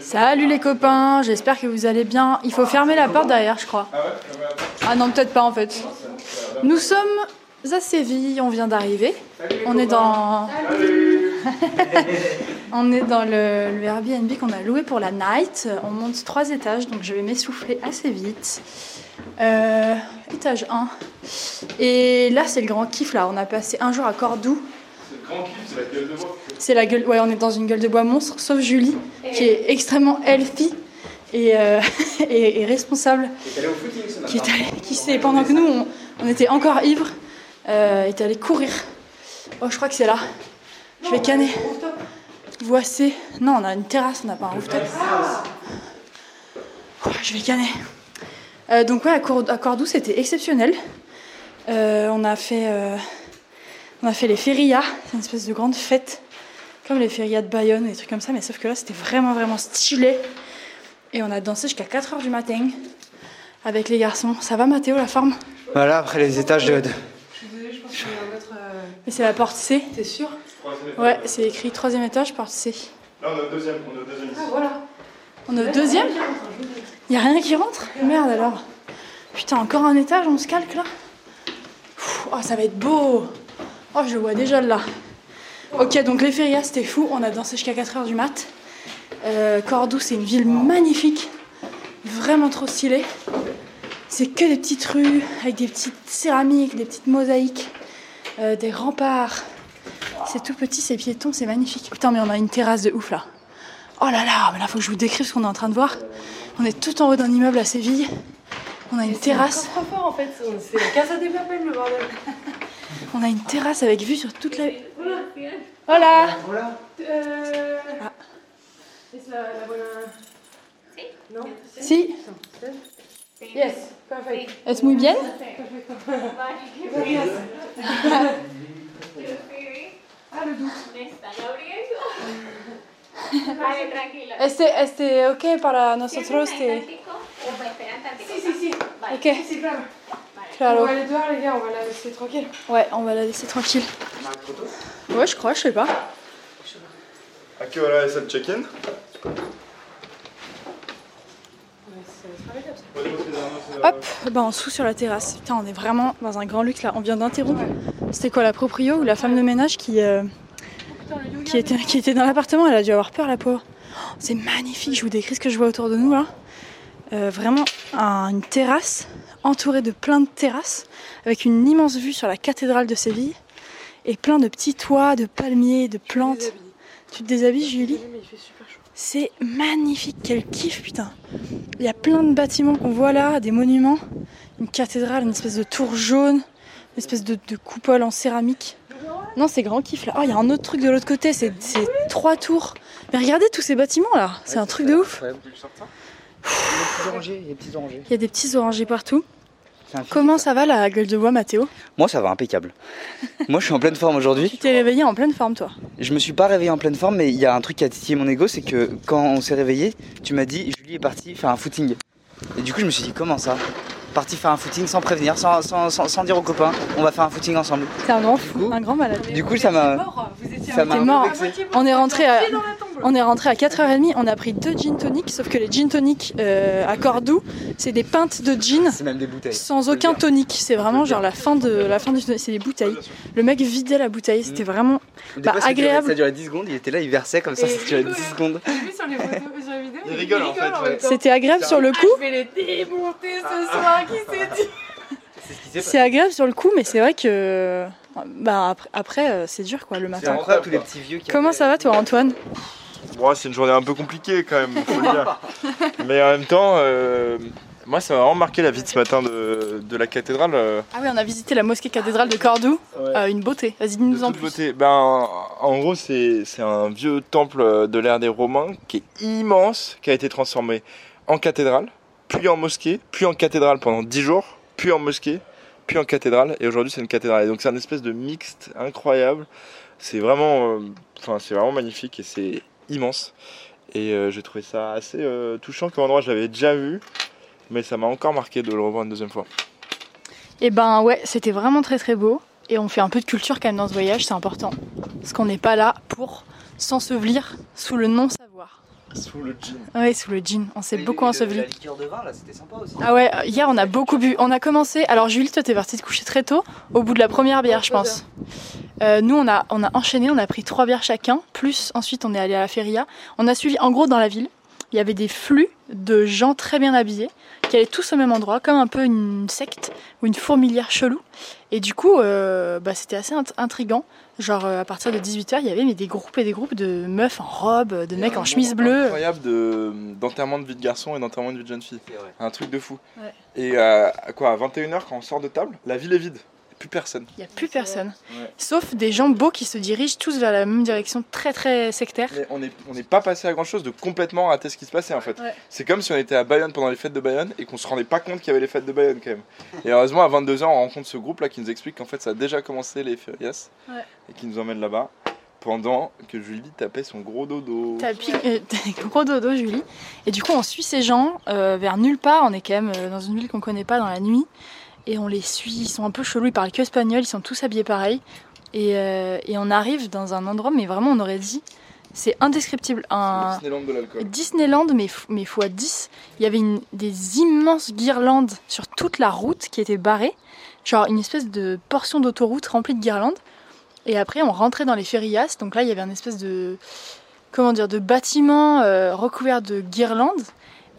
Salut les copains, j'espère que vous allez bien. Il faut fermer la porte derrière, je crois. Ah non, peut-être pas en fait. Nous sommes à Séville, on vient d'arriver. On est dans. on est dans le, Airbnb qu'on a loué pour la night. On monte trois étages, donc je vais m'essouffler assez vite. Euh, étage 1. Et là, c'est le grand kiff là. On a passé un jour à Cordoue. C'est grand la gueule de bois. C'est la gueule. Ouais, on est dans une gueule de bois monstre, sauf Julie, qui est extrêmement healthy et, euh, et, et responsable. Au footing ce Qui, est allé- qui s'est, pendant que nous, on, on était encore ivres, euh, est allé courir. Oh, je crois que c'est là. Je vais canner. Voici. Non, on a une terrasse, on n'a pas un rooftop. Oh, je vais canner. Euh, donc ouais, à Cordoue, c'était exceptionnel. Euh, on a fait, euh, on a fait les férias, c'est une espèce de grande fête, comme les férias de Bayonne, des trucs comme ça, mais sauf que là, c'était vraiment, vraiment stylé. Et on a dansé jusqu'à 4h du matin avec les garçons. Ça va, Mathéo, la forme? Voilà, après les étages de. de- Mais c'est la porte C. T'es sûr? Ouais, c'est écrit troisième étage, porte C. Là, on est au deuxième, on est au deuxième ici. Voilà. On est au deuxième? Y a rien qui rentre? Merde alors. Putain, encore un étage, on se calque là? Oh, ça va être beau Oh, je le vois déjà là. Ok, donc les férias, c'était fou. On a dansé jusqu'à 4h du mat. Euh, Cordoue, c'est une ville magnifique. Vraiment trop stylée. C'est que des petites rues avec des petites céramiques, des petites mosaïques, euh, des remparts. C'est tout petit, c'est piéton, c'est magnifique. Putain, mais on a une terrasse de ouf là. Oh là là, mais là faut que je vous décrive ce qu'on est en train de voir. On est tout en haut d'un immeuble à Séville. On a une terrasse. Trop fort en fait. C'est Casa de Papel le bordel. On a une terrasse avec vue sur toute la. Voilà. Hola. Voilà. Euh. Ah. Es la, la buena. Non Si, Yes, perfect. es muy bien. Yes. Ah. Este, este, ok para nosotros. Si, claro. On va aller dehors, les gars, on va la laisser tranquille. Ouais, on va la laisser tranquille. Ouais, je crois, je sais pas. Ok, voilà, c'est le check-in? Hop, bah en dessous sur la terrasse. Putain, on est vraiment dans un grand luxe là. On vient d'interrompre. C'était quoi la proprio ou la femme de ménage qui, euh, qui, était, qui était dans l'appartement? Elle a dû avoir peur la pauvre. Oh, C'est magnifique, je vous décris ce que je vois autour de nous là. Euh, vraiment un- une terrasse entourée de plein de terrasses avec une immense vue sur la cathédrale de Séville et plein de petits toits, de palmiers, de plantes. Tu te déshabilles Julie Mais il fait super chaud. c'est magnifique, quel kiff putain. Il y a plein de bâtiments qu'on voit là, des monuments, une cathédrale, une espèce de tour jaune, une espèce de, de coupole en céramique. Non, c'est grand kiff là. Oh, il y a un autre truc de l'autre côté, c'est c'est trois tours. Mais regardez tous ces bâtiments là, c'est un truc de ouf. Il y a des petits orangers, il y a des petits partout. Comment ça va la gueule de bois, Mathéo Moi, ça va impeccable. Moi, je suis en pleine forme aujourd'hui. Tu t'es réveillé en pleine forme, toi. Je me suis pas réveillé en pleine forme, mais il y a un truc qui a titillé mon ego, c'est que quand on s'est réveillé, tu m'as dit Julie est partie faire un footing. Et du coup, je me suis dit comment ça? Parti faire un footing sans prévenir, sans, sans, sans, sans dire aux copains, on va faire un footing ensemble. C'est un grand fou, un grand malade. Du coup, ça m'a. Vous étiez Ça m'a mort. On est rentré à, on est rentré à 4h30, on a pris deux gin tonic, sauf que les gin tonic euh, à Cordoue, c'est des pintes de gin C'est même des bouteilles. sans aucun tonique. C'est vraiment genre la fin de la fin du c'est des bouteilles. Le mec vidait la bouteille, c'était vraiment Bah, fois, ça durait- agréable. Ça durait 10 secondes, il était là, il versait comme ça, Et ça durait rigole. 10 secondes. J'ai vu sur les photos, sur les vidéos. Il rigole, en fait, ouais. c'était agréable sur le Ah, coup. je vais les démonter ce soir, qui s'est dit C'est ce qui s'est passé. C'est agréable sur le coup, mais c'est vrai que bah après, après, euh, c'est dur quoi le C'est matin. incroyable tous les petits vieux qui Comment avaient- ça va toi Antoine? Bon, c'est une journée un peu compliquée quand même, faut le dire. Mais en même temps, euh, moi, ça m'a vraiment marqué la vie de ce matin de, de la cathédrale. euh, Ah oui, on a visité la mosquée cathédrale de Cordoue. Ouais. Euh, une beauté. Vas-y, dis-nous en plus. beauté. Ben, en gros, c'est c'est un vieux temple de l'ère des Romains qui est immense, qui a été transformé en cathédrale, puis en mosquée, puis en cathédrale pendant 10 jours, puis en mosquée, puis en cathédrale, et aujourd'hui c'est une cathédrale. Et donc c'est un espèce de mixte incroyable. C'est vraiment, euh, enfin c'est vraiment magnifique et c'est immense. Et euh, j'ai trouvé ça assez euh, touchant comme endroit. Je l'avais déjà vu, mais ça m'a encore marqué de le revoir une deuxième fois. Et ben ouais, c'était vraiment très très beau. Et on fait un peu de culture quand même dans ce voyage, c'est important. Parce qu'on n'est pas là pour s'ensevelir sous le non-savoir. Sous le jean. Ouais, sous le jean. On s'est beaucoup enseveli. La liqueur de vin, là, c'était sympa aussi. Ah ouais, hier on a beaucoup bu. On a commencé. Alors Julie, toi t'es partie te coucher très tôt, au bout de la première bière, je pense. Euh, nous on a, on a enchaîné, on a pris trois bières chacun, plus ensuite on est allé à la feria. On a suivi, en gros dans la ville, il y avait des flux de gens très bien habillés qui allaient tous au même endroit, comme un peu une secte ou une fourmilière chelou. Et du coup, euh, bah, c'était assez int- intriguant. Genre euh, à partir de 18h, il y avait mais des groupes et des groupes de meufs en robe, de mecs en chemise bleue. Incroyable de- d'enterrement de, vie de garçon et d'enterrement de vie de jeune fille. Un truc de fou. Ouais. Et euh, à quoi, à 21h, quand on sort de table, la ville est vide. Plus personne. Il n'y a plus personne. Ouais. Sauf des gens beaux qui se dirigent tous vers la même direction, très très sectaire. Mais on n'est on n'est pas passé à grand chose de complètement rater ce qui se passait en fait. Ouais. C'est comme si on était à Bayonne pendant les fêtes de Bayonne et qu'on se rendait pas compte qu'il y avait les fêtes de Bayonne quand même. Et heureusement, à 22h, on rencontre ce groupe là qui nous explique qu'en fait ça a déjà commencé les Furias Ouais. et qui nous emmène là-bas pendant que Julie tapait son gros dodo. Tapis, euh, gros dodo, Julie. Et du coup, on suit ces gens euh, vers nulle part. On est quand même euh, dans une ville qu'on connaît pas dans la nuit. Et on les suit. Ils sont un peu chelous. Ils parlent que espagnol. Ils sont tous habillés pareil. Et, euh, et on arrive dans un endroit, mais vraiment, on aurait dit, c'est indescriptible. Un Disneyland de l'alcool. Disneyland, mais, mais fois 10. Il y avait une- des immenses guirlandes sur toute la route qui étaient barrées. Genre une espèce de portion d'autoroute remplie de guirlandes. Et après, on rentrait dans les ferias. Donc là, il y avait une espèce de, comment dire, de bâtiment euh, recouvert de guirlandes.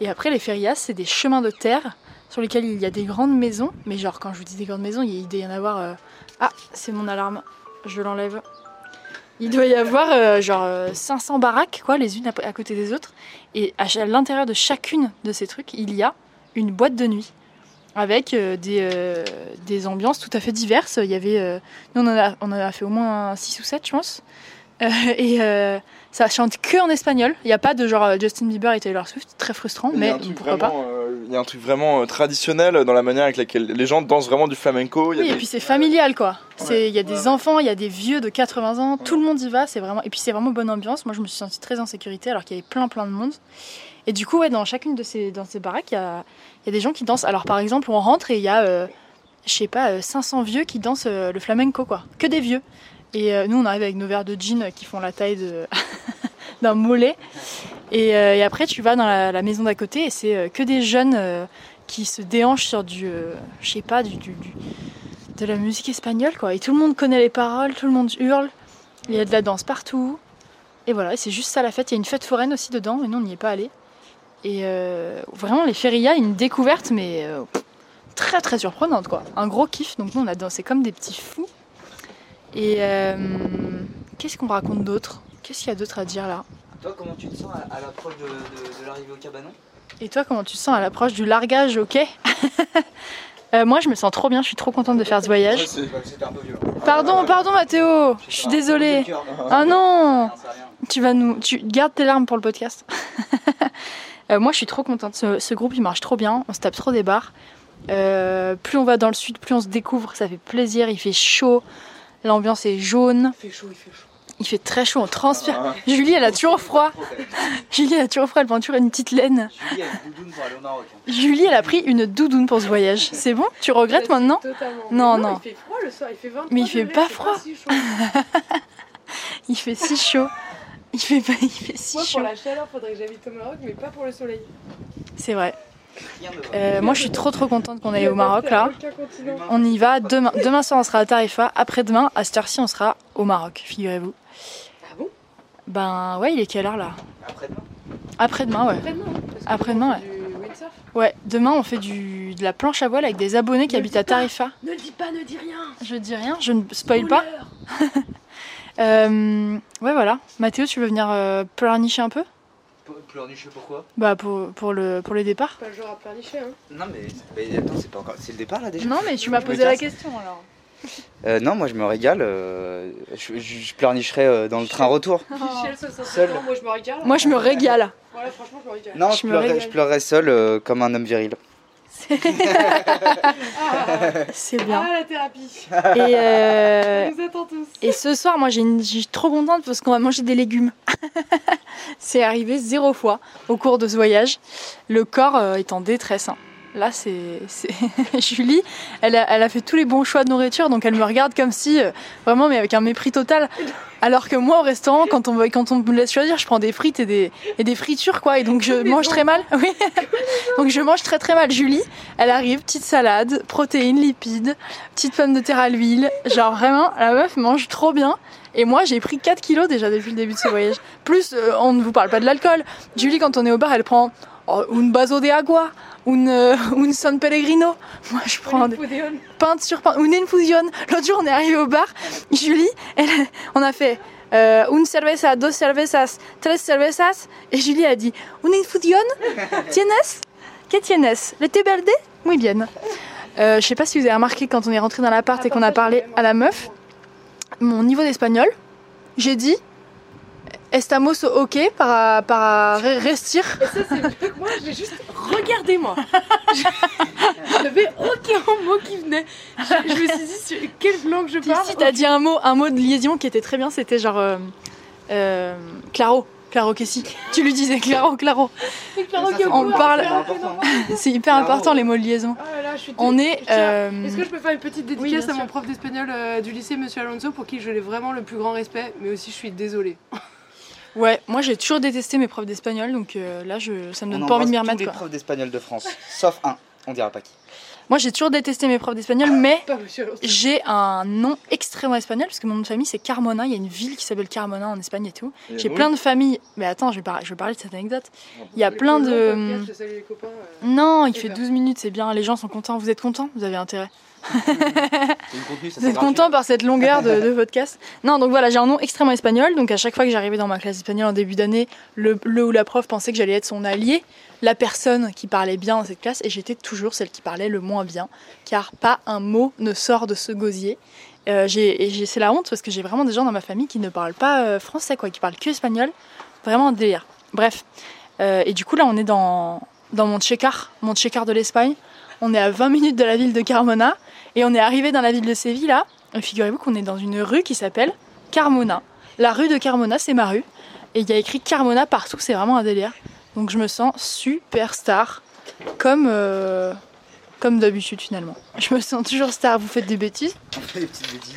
Et après, les ferias, c'est des chemins de terre sur lesquels il y a des grandes maisons. Mais genre, quand je vous dis des grandes maisons, il doit y en avoir. euh, Ah, c'est mon alarme. Je l'enlève. Il doit y avoir euh, genre euh, 500 baraques, quoi, les unes à, côté des autres. Et à, l'intérieur de chacune de ces trucs, il y a une boîte de nuit avec euh, des, euh, des ambiances tout à fait diverses. Il y avait, euh, nous on en, a, on en a fait au moins 6 ou 7 je pense. Euh, et euh, ça chante que en espagnol. Il n'y a pas de genre euh, Justin Bieber et Taylor Swift, très frustrant, mais pourquoi pas. vraiment, euh, y a un truc vraiment euh, traditionnel dans la manière avec laquelle les gens dansent vraiment du flamenco. Il y a Oui, et puis c'est familial quoi. Ouais. il y a des enfants, il y a des vieux de 80 ans, tout le monde y va, c'est vraiment et puis c'est vraiment bonne ambiance. Moi je me suis sentie très en sécurité alors qu'il y avait plein plein de monde. Et du coup ouais, dans chacune de ces dans ces baraques, il y a il y a des gens qui dansent. Alors par exemple, on rentre et il y a euh, je sais pas euh, 500 vieux qui dansent euh, le flamenco quoi, que des vieux. Et euh, nous on arrive avec nos verres de gin qui font la taille de d'un mollet. Et, euh, et après tu vas dans la, maison d'à côté et c'est euh, que des jeunes euh, qui se déhanchent sur du je sais pas du- de la musique espagnole quoi. Et tout le monde connaît les paroles, tout le monde hurle. Il y a de la danse partout. Et voilà, c'est juste ça la fête. Il y a une fête foraine aussi dedans, mais nous on n'y est pas allé. Et vraiment les férias, une découverte mais très très surprenante quoi. Un gros kiff. Donc nous on a dansé comme des petits fous. Et qu'est-ce qu'on raconte d'autre? Qu'est-ce qu'il y a d'autre à dire là Toi, comment tu te sens à, à l'approche de, de- de l'arrivée au cabanon? Et toi, comment tu te sens à l'approche du largage au quai Euh, Moi, je me sens trop bien. Je suis trop contente de faire ce voyage. Ouais, c'est- C'était un peu violent. Pardon, pardon, Mathéo. Je suis désolée. Ah non Tu vas nous, tu gardes tes larmes pour le podcast. Euh, moi, je suis trop contente. Ce, ce groupe, il marche trop bien. On se tape trop des barres. Euh, plus on va dans le sud, plus on se découvre. Ça fait plaisir. Il fait chaud. L'ambiance est jaune. Il fait chaud, il fait chaud. Il fait très chaud. On transpire. Julie, elle a toujours froid. Julie, elle a toujours froid. Elle prend toujours une petite laine. Julie a elle a pris une doudoune pour ce voyage. C'est bon? Tu regrettes maintenant? Totalement. Non, non. Il fait froid le soir, il fait 23 Mais il fait pas froid. si chaud. Il fait si chaud. Il fait, pas, il fait si Moi, chaud. pour la chaleur, faudrait que j'habite au Maroc, mais pas pour le soleil. C'est vrai. Euh, moi, je suis trop trop contente qu'on aille au Maroc là. On y va demain. Demain soir, on sera à Tarifa. Après-demain, à cette heure-ci, on sera au Maroc, figurez-vous. Ah bon? Ben ouais, il est quelle heure là? Après-demain? Après-demain, ouais. Après-demain. windsurf. Ouais, demain, on fait du, de la planche à voile avec des abonnés qui Ne habitent à pas. Tarifa. Ne dis pas, ne dis rien. Je dis rien, je ne spoil pas. Euh, ouais, voilà. Mathéo, tu veux venir euh, pleurnicher un peu? Pleurnicher pourquoi Bah, pour, pour, le, pour les départs. Pas le genre à pleurnicher, hein. Non mais, mais attends, c'est pas encore. C'est le départ là déjà? Non, mais tu m'as posé la question alors. Euh, non, moi je me régale. euh, je, je, je pleurnicherai euh, dans le train retour. Michel, 67 Seul. moi je me régale. Moi, je me régale. Voilà, franchement, je me régale. Non, Je je, me pleurerai, régale. je pleurerai seul euh, comme un homme viril. C'est bien. ah, la thérapie. Et, euh, On nous attend tous. et ce soir, moi, j'ai une- je suis trop contente parce qu'on va manger des légumes. C'est arrivé zéro fois au cours de ce voyage. Le corps euh, est en détresse. hein. Là, c'est c'est- Julie. Elle a, elle a fait tous les bons choix de nourriture, donc elle me regarde comme si euh, vraiment, mais avec un mépris total. Alors que moi, au restaurant, quand on, me- quand on me laisse choisir, je prends des frites et des, et des fritures, quoi. Et donc je mange très mal. Oui. donc je mange très très mal. Julie, elle arrive, petite salade, protéines, lipides, petite pomme de terre à l'huile. Genre vraiment, la meuf mange trop bien. Et moi, j'ai pris 4 kilos déjà depuis le début de ce voyage. Plus, euh, on ne vous parle pas de l'alcool. Julie, quand on est au bar, elle prend oh, un vaso de agua, un, euh, un San Pellegrino. Moi, je prends des pinte sur pinte, une infusion. L'autre jour, on est arrivé au bar. Julie, elle, on a fait euh, une cerveza, dos cervezas, tres cervezas. Et Julie a dit une infusion? Tienes? Que tienes? Le té verde? Muy bien. Euh, je sais pas si vous avez remarqué quand on est rentré dans l'appart et qu'on a parlé à la meuf, mon niveau d'espagnol, j'ai dit estamos ok para, para re- restir? Et ça, c'est le truc. Moi, j'ai juste regardé, moi. J'avais aucun mot qui venait. Je, je me suis dit, sur quelle langue je Si, parle? si, t'as dit un mot, un mot de liaison qui était très bien, c'était genre. Euh, euh, Claro. Claro que si. Tu lui disais Claro, Claro. Claro Ça, on parle- C'est hyper Claro. important les mots de liaison. Oh là là, je suis On est. Euh, Est-ce que je peux faire une petite oui, dédicace bien à mon prof d'espagnol euh, du lycée, Monsieur Alonso, pour qui je l'ai vraiment le plus grand respect, mais aussi je suis désolée. Ouais, moi j'ai toujours détesté mes profs d'espagnol, donc euh, là je, ça me On donne pas envie de m'y embrasse tous remettre. les Quoi. profs d'espagnol de France, sauf un, on dira pas qui. Moi j'ai toujours détesté mes profs d'espagnol, mais Monsieur Alonso. j'ai un nom extrêmement espagnol, parce que mon nom de famille c'est Carmona, il y a une ville qui s'appelle Carmona en Espagne et tout. J'ai plein de familles. Mais attends, je vais, par- je vais parler de cette anecdote. Il y a plein de. podcast, Je salue les copains. euh. Non, il Eh fait ben. 12 minutes, c'est bien, les gens sont contents. Vous êtes contents? Vous avez intérêt? Vous êtes content par cette longueur de, de podcast? Non, donc voilà, j'ai un nom extrêmement espagnol. Donc à chaque fois que j'arrivais dans ma classe espagnole en début d'année, le, le ou la prof pensait que j'allais être son allié, la personne qui parlait bien dans cette classe, et j'étais toujours celle qui parlait le moins bien, car pas un mot ne sort de ce gosier. Euh, c'est la honte parce que j'ai vraiment des gens dans ma famille qui ne parlent pas euh, français, quoi, qui parlent que espagnol. Vraiment un délire. Bref. Euh, et du coup, là, on est dans, dans mon Checar, mon Checar de l'Espagne. On est à 20 minutes de la ville de Carmona. Et on est arrivé dans la ville de Séville, là. Et Figurez-vous qu'on est dans une rue qui s'appelle Carmona. La rue de Carmona, c'est ma rue. Et il y a écrit Carmona partout, c'est vraiment un délire. Donc je me sens super star. Comme, euh, comme d'habitude, finalement. Je me sens toujours star, vous faites des bêtises? On fait des petites bêtises.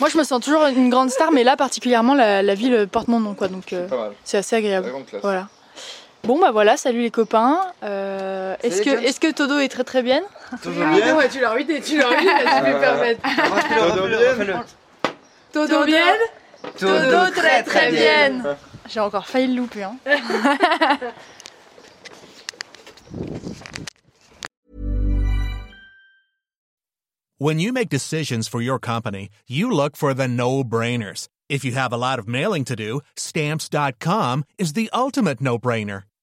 Moi, je me sens toujours une grande star, mais là, particulièrement, la, la ville porte mon nom, quoi. Donc euh, c'est assez agréable. Voilà. Bon, bah voilà, salut les copains. Euh, est-ce que, est-ce que Todo est très très bien? Toujours Ah, bien ouais, tu l'as ruiné, tu l'as ruiné, tu peux me permettre. Refais-le, bien. Todo bien? Todo très très bien. J'ai encore failli le louper. Hein. When you make decisions for your company, you look for the no brainers. If you have a lot of mailing to do, stamps.com is the ultimate no brainer.